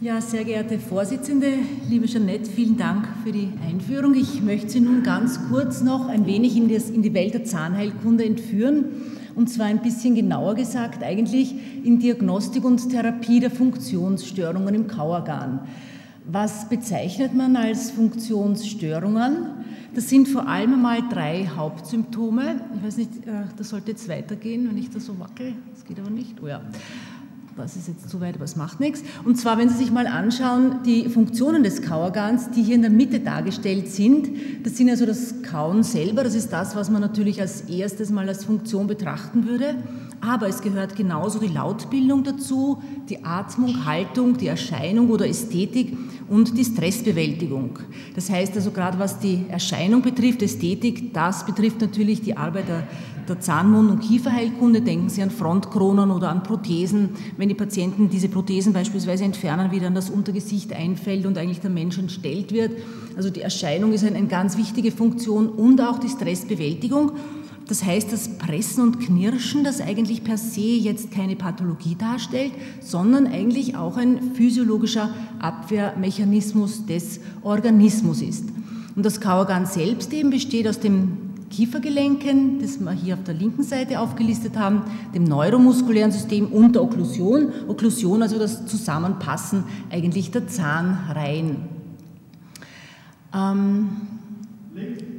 Ja, sehr geehrte Vorsitzende, liebe Jeanette, vielen Dank für die Einführung. Ich möchte Sie nun ganz kurz noch ein wenig in, das, in die Welt der Zahnheilkunde entführen. Und zwar ein bisschen genauer gesagt, eigentlich in Diagnostik und Therapie der Funktionsstörungen im Kauorgan. Was bezeichnet man als Funktionsstörungen? Das sind vor allem einmal drei Hauptsymptome. Ich weiß nicht, äh, das sollte jetzt weitergehen, wenn ich da so wackel. Das geht aber nicht. Oh ja das ist jetzt zu weit, aber es macht nichts. Und zwar, wenn Sie sich mal anschauen, die Funktionen des Kauorgans, die hier in der Mitte dargestellt sind, das sind also das Kauen selber, das ist das, was man natürlich als erstes mal als Funktion betrachten würde. Aber es gehört genauso die Lautbildung dazu, die Atmung, Haltung, die Erscheinung oder Ästhetik und die Stressbewältigung. Das heißt also gerade was die Erscheinung betrifft, Ästhetik, das betrifft natürlich die Arbeit der der Zahnmund- und Kieferheilkunde, denken Sie an Frontkronen oder an Prothesen. Wenn die Patienten diese Prothesen beispielsweise entfernen, wie dann das Untergesicht einfällt und eigentlich der Mensch entstellt wird. Also die Erscheinung ist eine, ganz wichtige Funktion und auch die Stressbewältigung. Das heißt, das Pressen und Knirschen, das eigentlich per se jetzt keine Pathologie darstellt, sondern eigentlich auch ein physiologischer Abwehrmechanismus des Organismus ist. Und das Kauorgan selbst eben besteht aus dem Kiefergelenken, das wir hier auf der linken Seite aufgelistet haben, dem neuromuskulären System und der Okklusion. Okklusion, also das Zusammenpassen eigentlich der Zahnreihen. Ähm, linke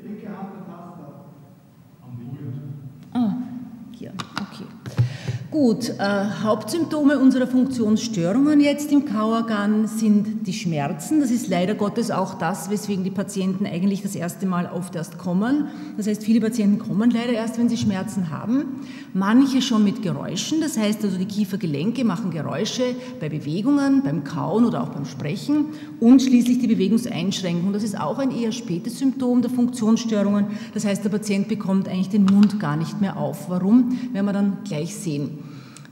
Gut, äh, Hauptsymptome unserer Funktionsstörungen jetzt im Kauorgan sind die Schmerzen. Das ist leider Gottes auch das, weswegen die Patienten eigentlich das erste Mal oft erst kommen. Das heißt, viele Patienten kommen leider erst, wenn sie Schmerzen haben. Manche schon mit Geräuschen, das heißt also die Kiefergelenke machen Geräusche bei Bewegungen, beim Kauen oder auch beim Sprechen. Und schließlich die Bewegungseinschränkung. Das ist auch ein eher spätes Symptom der Funktionsstörungen. Das heißt, der Patient bekommt eigentlich den Mund gar nicht mehr auf. Warum? Werden wir dann gleich sehen.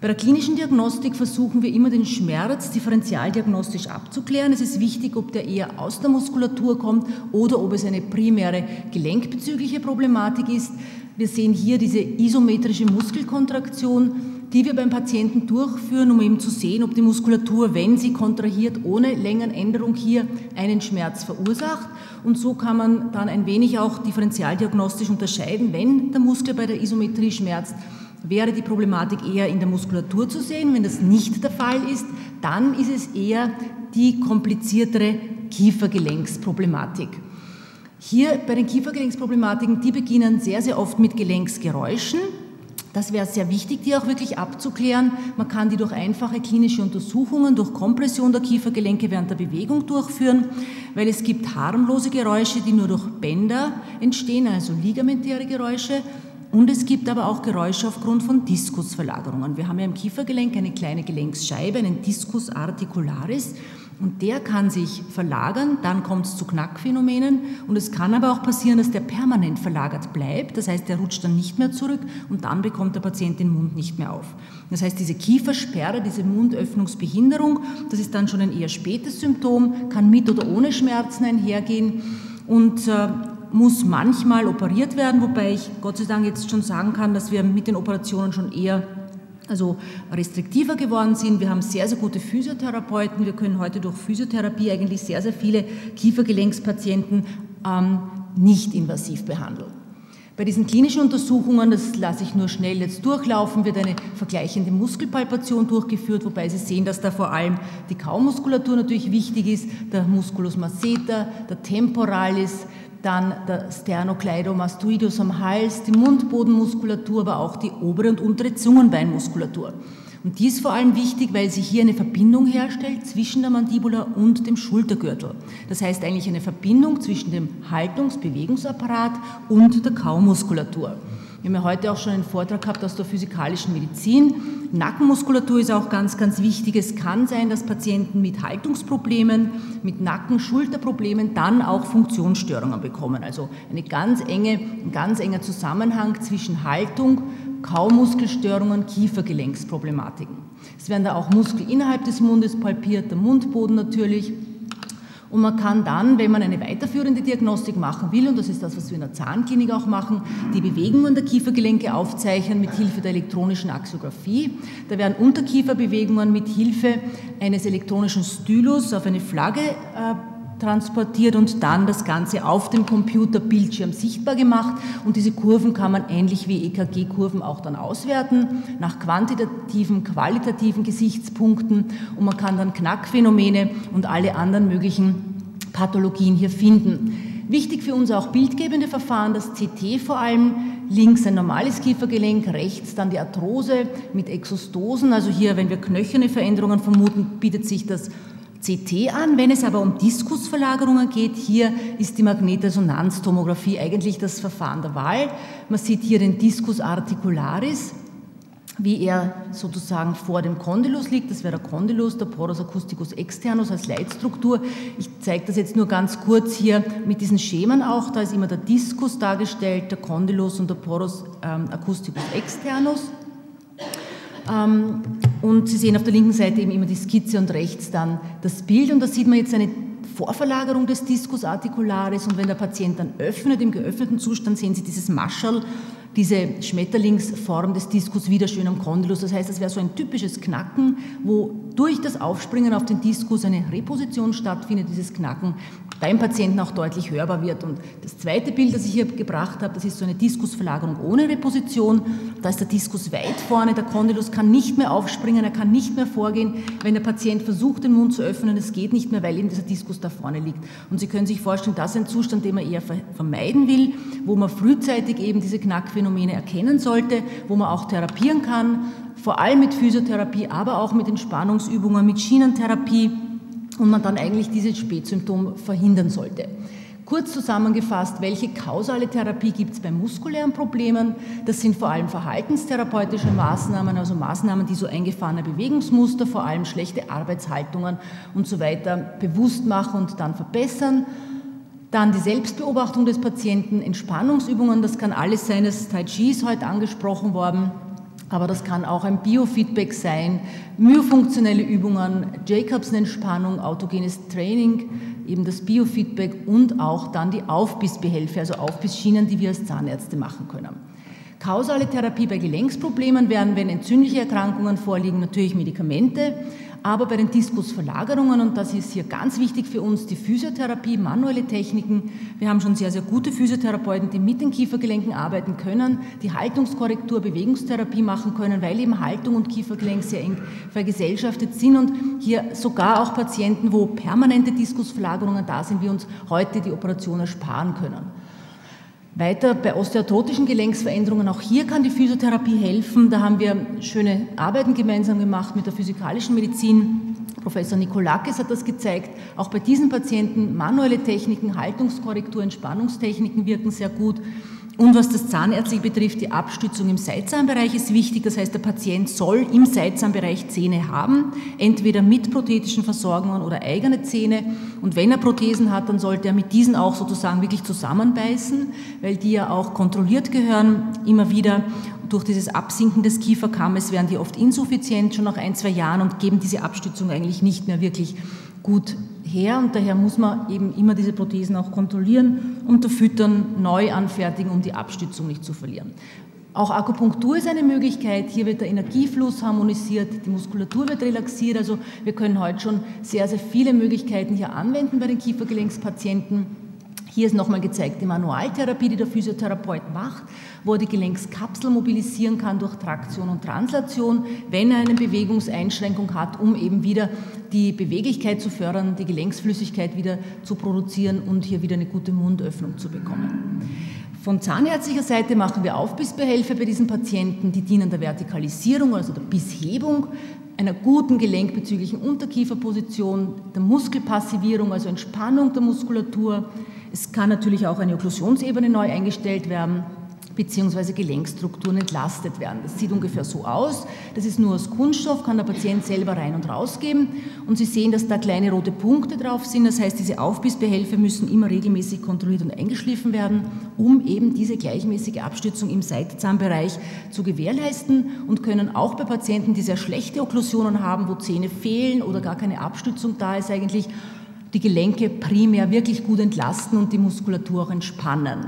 Bei der klinischen Diagnostik versuchen wir immer den Schmerz differentialdiagnostisch abzuklären. Es ist wichtig, ob der eher aus der Muskulatur kommt oder ob es eine primäre gelenkbezügliche Problematik ist. Wir sehen hier diese isometrische Muskelkontraktion, die wir beim Patienten durchführen, um eben zu sehen, ob die Muskulatur, wenn sie kontrahiert, ohne Längenänderung hier einen Schmerz verursacht. Und so kann man dann ein wenig auch differentialdiagnostisch unterscheiden, wenn der Muskel bei der Isometrie schmerzt wäre die Problematik eher in der Muskulatur zu sehen. Wenn das nicht der Fall ist, dann ist es eher die kompliziertere Kiefergelenksproblematik. Hier bei den Kiefergelenksproblematiken, die beginnen sehr, sehr oft mit Gelenksgeräuschen. Das wäre sehr wichtig, die auch wirklich abzuklären. Man kann die durch einfache klinische Untersuchungen, durch Kompression der Kiefergelenke während der Bewegung durchführen, weil es gibt harmlose Geräusche, die nur durch Bänder entstehen, also ligamentäre Geräusche. Und es gibt aber auch Geräusche aufgrund von Diskusverlagerungen. Wir haben ja im Kiefergelenk eine kleine Gelenksscheibe, einen Discus articularis. Und der kann sich verlagern, dann kommt es zu Knackphänomenen und es kann aber auch passieren, dass der permanent verlagert bleibt, das heißt, der rutscht dann nicht mehr zurück und dann bekommt der Patient den Mund nicht mehr auf. Das heißt, diese Kiefersperre, diese Mundöffnungsbehinderung, das ist dann schon ein eher spätes Symptom, kann mit oder ohne Schmerzen einhergehen und äh, muss manchmal operiert werden, wobei ich Gott sei Dank jetzt schon sagen kann, dass wir mit den Operationen schon eher also restriktiver geworden sind. Wir haben sehr, sehr gute Physiotherapeuten. Wir können heute durch Physiotherapie eigentlich sehr, sehr viele Kiefergelenkspatienten ähm, nicht invasiv behandeln. Bei diesen klinischen Untersuchungen, das lasse ich nur schnell jetzt durchlaufen, wird eine vergleichende Muskelpalpation durchgeführt, wobei Sie sehen, dass da vor allem die Kaumuskulatur natürlich wichtig ist, der Musculus masseter, der Temporalis, dann der Sternocleidomastoidus am Hals, die Mundbodenmuskulatur, aber auch die obere und untere Zungenbeinmuskulatur. Und die ist vor allem wichtig, weil sie hier eine Verbindung herstellt zwischen der Mandibula und dem Schultergürtel. Das heißt eigentlich eine Verbindung zwischen dem Haltungs-Bewegungsapparat und der Kaumuskulatur. Wir haben ja heute auch schon einen Vortrag gehabt aus der physikalischen Medizin. Nackenmuskulatur ist auch ganz, ganz wichtig. Es kann sein, dass Patienten mit Haltungsproblemen, mit Nacken-Schulterproblemen dann auch Funktionsstörungen bekommen. Also eine ganz enge, ein ganz enger Zusammenhang zwischen Haltung, Kaumuskelstörungen, Kiefergelenksproblematiken. Es werden da auch Muskel innerhalb des Mundes palpiert, der Mundboden natürlich Und man kann dann, wenn man eine weiterführende Diagnostik machen will, und das ist das, was wir in der Zahnklinik auch machen, die Bewegungen der Kiefergelenke aufzeichnen mit Hilfe der elektronischen Axiographie. Da werden Unterkieferbewegungen mit Hilfe eines elektronischen Stylus auf eine Flagge äh, transportiert und dann das Ganze auf dem Computerbildschirm sichtbar gemacht. Und diese Kurven kann man ähnlich wie EKG-Kurven auch dann auswerten, nach quantitativen, qualitativen Gesichtspunkten. Und man kann dann Knackphänomene und alle anderen möglichen Pathologien hier finden. Wichtig für uns auch bildgebende Verfahren, das CT vor allem, links ein normales Kiefergelenk, rechts dann die Arthrose mit Exostosen. Also hier, wenn wir knöcherne Veränderungen vermuten, bietet sich das CT an. Wenn es aber um Diskusverlagerungen geht, hier ist die Magnetresonanztomographie eigentlich das Verfahren der Wahl. Man sieht hier den Discus articularis, wie er sozusagen vor dem Condylus liegt. Das wäre der Condylus, der Porus acousticus externus als Leitstruktur. Ich zeige das jetzt nur ganz kurz hier mit diesen Schemen auch. Da ist immer der Discus dargestellt, der Condylus und der Porus ähm, acousticus externus. Ähm, und Sie sehen auf der linken Seite eben immer die Skizze und rechts dann das Bild. Und da sieht man jetzt eine Vorverlagerung des Discus articularis. Und wenn der Patient dann öffnet, im geöffneten Zustand, sehen Sie dieses Maschel diese Schmetterlingsform des Diskus wieder schön am Kondylus. Das heißt, das wäre so ein typisches Knacken, wo durch das Aufspringen auf den Diskus eine Reposition stattfindet, dieses Knacken beim Patienten auch deutlich hörbar wird. Und das zweite Bild, das ich hier gebracht habe, das ist so eine Diskusverlagerung ohne Reposition. Da ist der Diskus weit vorne, der Kondylus kann nicht mehr aufspringen, er kann nicht mehr vorgehen. Wenn der Patient versucht, den Mund zu öffnen, es geht nicht mehr, weil eben dieser Diskus da vorne liegt. Und Sie können sich vorstellen, das ist ein Zustand, den man eher vermeiden will, wo man frühzeitig eben diese Knackphänomene erkennen sollte, wo man auch therapieren kann, vor allem mit Physiotherapie, aber auch mit Entspannungsübungen, mit Schienentherapie und man dann eigentlich dieses Spätsymptom verhindern sollte. Kurz zusammengefasst, welche kausale Therapie gibt es bei muskulären Problemen? Das sind vor allem verhaltenstherapeutische Maßnahmen, also Maßnahmen, die so eingefahrene Bewegungsmuster, vor allem schlechte Arbeitshaltungen und so weiter bewusst machen und dann verbessern. Dann die Selbstbeobachtung des Patienten, Entspannungsübungen, das kann alles sein, das Tai Chi ist heute angesprochen worden aber das kann auch ein Biofeedback sein, myofunktionelle Übungen, Jacobsen-Entspannung, autogenes Training, eben das Biofeedback und auch dann die Aufbissbehelfe, also Aufbissschienen, die wir als Zahnärzte machen können. Kausale Therapie bei Gelenksproblemen wären, wenn entzündliche Erkrankungen vorliegen, natürlich Medikamente, aber bei den Diskusverlagerungen, und das ist hier ganz wichtig für uns, die Physiotherapie, manuelle Techniken. Wir haben schon sehr, sehr gute Physiotherapeuten, die mit den Kiefergelenken arbeiten können, die Haltungskorrektur, Bewegungstherapie machen können, weil eben Haltung und Kiefergelenk sehr eng vergesellschaftet sind und hier sogar auch Patienten, wo permanente Diskusverlagerungen da sind, wir uns heute die Operation ersparen können. Weiter bei osteoarthrotischen Gelenksveränderungen, auch hier kann die Physiotherapie helfen. Da haben wir schöne Arbeiten gemeinsam gemacht mit der physikalischen Medizin. Professor Nikolakis hat das gezeigt. Auch bei diesen Patienten manuelle Techniken, Haltungskorrektur, Entspannungstechniken wirken sehr gut. Und was das Zahnärztliche betrifft, die Abstützung im Seitzahnbereich ist wichtig. Das heißt, der Patient soll im Seitzahnbereich Zähne haben, entweder mit prothetischen Versorgungen oder eigene Zähne. Und wenn er Prothesen hat, dann sollte er mit diesen auch sozusagen wirklich zusammenbeißen, weil die ja auch kontrolliert gehören, immer wieder. Durch dieses Absinken des Kieferkammes werden die oft insuffizient, schon nach ein, zwei Jahren und geben diese Abstützung eigentlich nicht mehr wirklich gut her und daher muss man eben immer diese Prothesen auch kontrollieren, unterfüttern, neu anfertigen, um die Abstützung nicht zu verlieren. Auch Akupunktur ist eine Möglichkeit. Hier wird der Energiefluss harmonisiert, die Muskulatur wird relaxiert. Also wir können heute schon sehr, sehr viele Möglichkeiten hier anwenden bei den Kiefergelenkspatienten. Hier ist nochmal gezeigt die Manualtherapie, die der Physiotherapeut macht, wo er die Gelenkskapsel mobilisieren kann durch Traktion und Translation, wenn er eine Bewegungseinschränkung hat, um eben wieder die Beweglichkeit zu fördern, die Gelenksflüssigkeit wieder zu produzieren und hier wieder eine gute Mundöffnung zu bekommen. Von zahnärztlicher Seite machen wir Aufbissbehelfe bei diesen Patienten, die dienen der Vertikalisierung, also der Bisshebung, einer guten gelenkbezüglichen Unterkieferposition, der Muskelpassivierung, also Entspannung der Muskulatur, es kann natürlich auch eine Okklusionsebene neu eingestellt werden beziehungsweise Gelenkstrukturen entlastet werden. Das sieht ungefähr so aus. Das ist nur aus Kunststoff, kann der Patient selber rein und rausgeben. Und Sie sehen, dass da kleine rote Punkte drauf sind. Das heißt, diese Aufbissbehelfe müssen immer regelmäßig kontrolliert und eingeschliffen werden, um eben diese gleichmäßige Abstützung im Seitzahnbereich zu gewährleisten und können auch bei Patienten, die sehr schlechte Okklusionen haben, wo Zähne fehlen oder gar keine Abstützung da ist, eigentlich die Gelenke primär wirklich gut entlasten und die Muskulatur auch entspannen.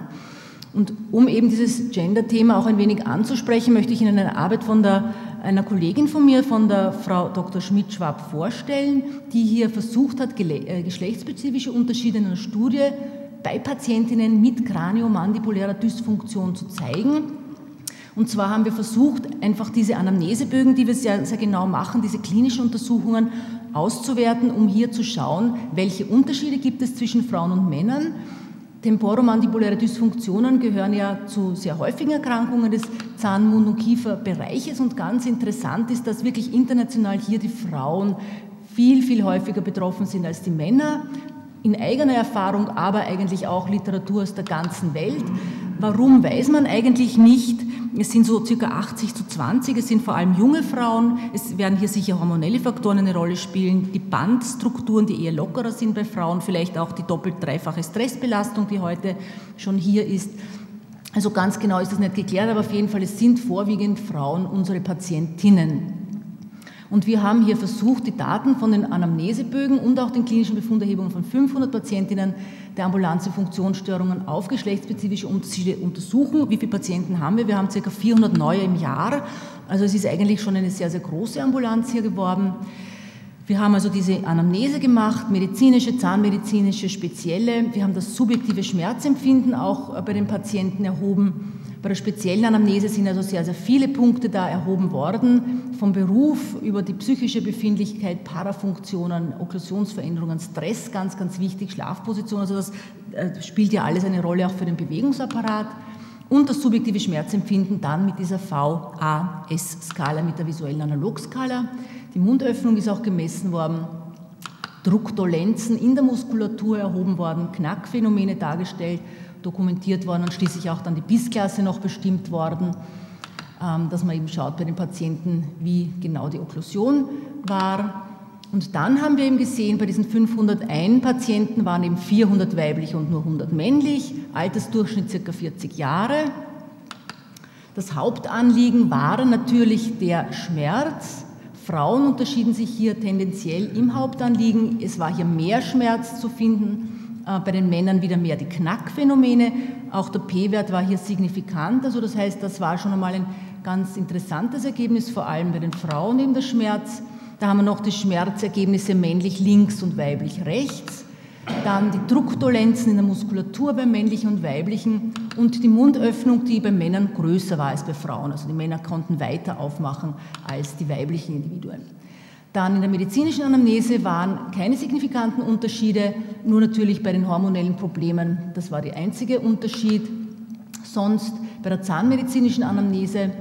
Und um eben dieses Gender-Thema auch ein wenig anzusprechen, möchte ich Ihnen eine Arbeit von der, einer Kollegin von mir, von der Frau Dr. Schmidt-Schwab vorstellen, die hier versucht hat, äh, geschlechtsspezifische Unterschiede in einer Studie bei Patientinnen mit kraniomandibulärer Dysfunktion zu zeigen. Und zwar haben wir versucht, einfach diese Anamnesebögen, die wir sehr, sehr genau machen, diese klinischen Untersuchungen auszuwerten, um hier zu schauen, welche Unterschiede gibt es zwischen Frauen und Männern Temporomandibuläre Dysfunktionen gehören ja zu sehr häufigen Erkrankungen des Zahn-, Mund- und Kieferbereiches und ganz interessant ist, dass wirklich international hier die Frauen viel, viel häufiger betroffen sind als die Männer. In eigener Erfahrung, aber eigentlich auch Literatur aus der ganzen Welt. Warum weiß man eigentlich nicht? Es sind so circa 80 zu 20, es sind vor allem junge Frauen, es werden hier sicher hormonelle Faktoren eine Rolle spielen, die Bandstrukturen, die eher lockerer sind bei Frauen, vielleicht auch die doppelt dreifache Stressbelastung, die heute schon hier ist. Also ganz genau ist das nicht geklärt, aber auf jeden Fall, es sind vorwiegend Frauen unsere Patientinnen. Und wir haben hier versucht, die Daten von den Anamnesebögen und auch den klinischen Befunderhebungen von 500 Patientinnen der ambulanten Funktionsstörungen auf geschlechtsspezifische Unterschiede untersuchen. Wie viele Patienten haben wir? Wir haben ca. 400 neue im Jahr. Also es ist eigentlich schon eine sehr, sehr große Ambulanz hier geworden. Wir haben also diese Anamnese gemacht, medizinische, zahnmedizinische, spezielle. Wir haben das subjektive Schmerzempfinden auch bei den Patienten erhoben. Bei der speziellen Anamnese sind also sehr, sehr viele Punkte da erhoben worden, vom Beruf über die psychische Befindlichkeit, Parafunktionen, Okklusionsveränderungen, Stress, ganz, ganz wichtig, Schlafposition, also das äh, spielt ja alles eine Rolle auch für den Bewegungsapparat. Und das subjektive Schmerzempfinden dann mit dieser VAS-Skala, mit der visuellen Analogskala. Die Mundöffnung ist auch gemessen worden, Druckdolenzen in der Muskulatur erhoben worden, Knackphänomene dargestellt dokumentiert worden und schließlich auch dann die Bissklasse noch bestimmt worden, ähm, dass man eben schaut bei den Patienten, wie genau die Okklusion war. Und dann haben wir eben gesehen, bei diesen 501 Patienten waren eben 400 weiblich und nur 100 männlich, Altersdurchschnitt circa 40 Jahre. Das Hauptanliegen war natürlich der Schmerz. Frauen unterschieden sich hier tendenziell im Hauptanliegen. Es war hier mehr Schmerz zu finden bei den Männern wieder mehr die Knackphänomene. Auch der P-Wert war hier signifikant. Also das heißt, das war schon einmal ein ganz interessantes Ergebnis, vor allem bei den Frauen eben der Schmerz. Da haben wir noch die Schmerzergebnisse männlich links und weiblich rechts. Dann die Druckdolenzen in der Muskulatur bei männlichen und weiblichen und die Mundöffnung, die bei Männern größer war als bei Frauen. Also die Männer konnten weiter aufmachen als die weiblichen Individuen. Dann in der medizinischen Anamnese waren keine signifikanten Unterschiede, nur natürlich bei den hormonellen Problemen, das war der einzige Unterschied. Sonst bei der zahnmedizinischen Anamnese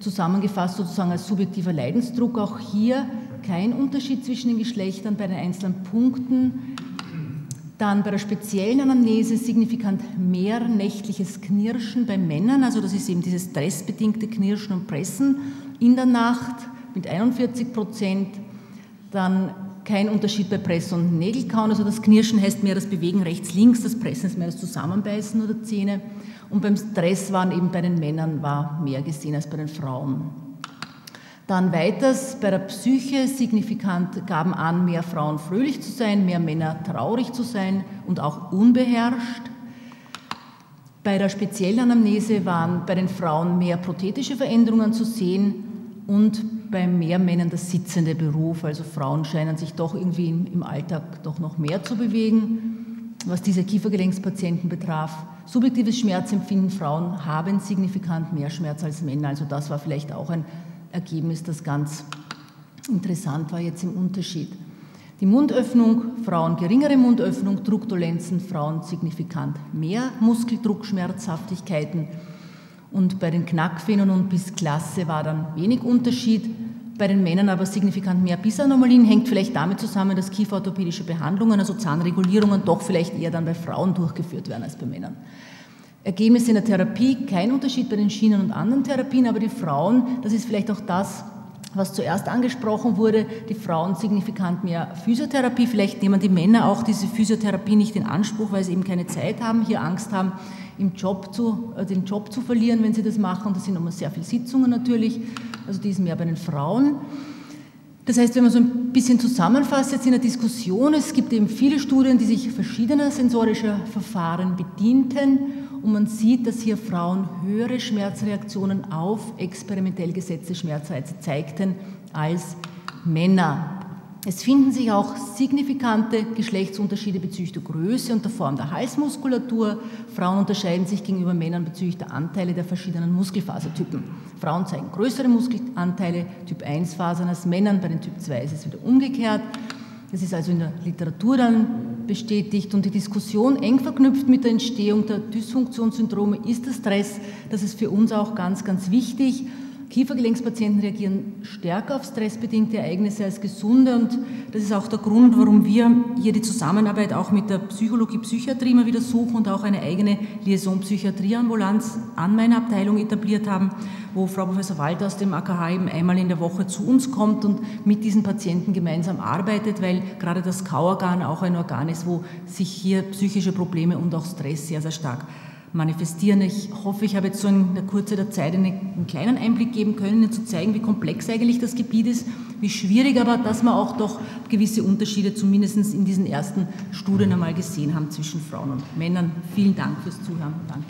zusammengefasst sozusagen als subjektiver Leidensdruck auch hier kein Unterschied zwischen den Geschlechtern bei den einzelnen Punkten. Dann bei der speziellen Anamnese signifikant mehr nächtliches Knirschen bei Männern, also das ist eben dieses stressbedingte Knirschen und Pressen in der Nacht mit 41 Prozent dann kein Unterschied bei Press- und Nägelkauen. Also das Knirschen heißt mehr das Bewegen rechts-links, das Pressen ist mehr das Zusammenbeißen oder Zähne. Und beim Stress waren eben bei den Männern war mehr gesehen als bei den Frauen. Dann weiters bei der Psyche signifikant gaben an, mehr Frauen fröhlich zu sein, mehr Männer traurig zu sein und auch unbeherrscht. Bei der speziellen Anamnese waren bei den Frauen mehr prothetische Veränderungen zu sehen und bei mehr Männern das sitzende Beruf. Also Frauen scheinen sich doch irgendwie im Alltag doch noch mehr zu bewegen. Was diese Kiefergelenkspatienten betraf, subjektives Schmerzempfinden, Frauen haben signifikant mehr Schmerz als Männer. Also das war vielleicht auch ein Ergebnis, das ganz interessant war jetzt im Unterschied. Die Mundöffnung, Frauen geringere Mundöffnung, Druckdolenzen, Frauen signifikant mehr Muskeldruckschmerzhaftigkeiten. Und bei den Knackfehlen und bis Klasse war dann wenig Unterschied. Bei den Männern aber signifikant mehr Bissanomalien hängt vielleicht damit zusammen, dass kieferorthopädische Behandlungen, also Zahnregulierungen, doch vielleicht eher dann bei Frauen durchgeführt werden als bei Männern. Ergebnisse in der Therapie, kein Unterschied bei den Schienen und anderen Therapien, aber die Frauen, das ist vielleicht auch das, was zuerst angesprochen wurde, die Frauen signifikant mehr Physiotherapie. Vielleicht nehmen die Männer auch diese Physiotherapie nicht in Anspruch, weil sie eben keine Zeit haben, hier Angst haben, im Job zu, äh, den Job zu verlieren, wenn sie das machen. Das sind immer sehr viele Sitzungen natürlich, also die ist mehr bei den Frauen. Das heißt, wenn man so ein bisschen zusammenfasst jetzt in der Diskussion, es gibt eben viele Studien, die sich verschiedener sensorischer Verfahren bedienten und man sieht, dass hier Frauen höhere Schmerzreaktionen auf experimentell gesetzte Schmerzreize zeigten als Männer. Es finden sich auch signifikante Geschlechtsunterschiede bezüglich der Größe und der Form der Halsmuskulatur. Frauen unterscheiden sich gegenüber Männern bezüglich der Anteile der verschiedenen Muskelfasertypen. Frauen zeigen größere Muskelanteile, Typ 1 Fasern als Männern, bei den Typ 2 ist es wieder umgekehrt. Das ist also in der Literatur dann bestätigt und die Diskussion eng verknüpft mit der Entstehung der Dysfunktionssyndrome ist der Stress. Das ist für uns auch ganz, ganz wichtig. Kiefergelenkspatienten reagieren stärker auf stressbedingte Ereignisse als gesunde und das ist auch der Grund, warum wir hier die Zusammenarbeit auch mit der Psychologie, Psychiatrie immer wieder suchen und auch eine eigene Liaison-Psychiatrie-Ambulanz an meiner Abteilung etabliert haben, wo Frau Professor Walter aus dem AKH eben einmal in der Woche zu uns kommt und mit diesen Patienten gemeinsam arbeitet, weil gerade das Kauorgan auch ein Organ ist, wo sich hier psychische Probleme und auch Stress sehr, sehr stark manifestieren. Ich hoffe, ich habe jetzt so in der Kurze der Zeit einen, kleinen Einblick geben können, Ihnen zu zeigen, wie komplex eigentlich das Gebiet ist, wie schwierig, aber dass wir auch doch gewisse Unterschiede zumindest in diesen ersten Studien einmal gesehen haben zwischen Frauen und Männern. Vielen Dank fürs Zuhören. Danke.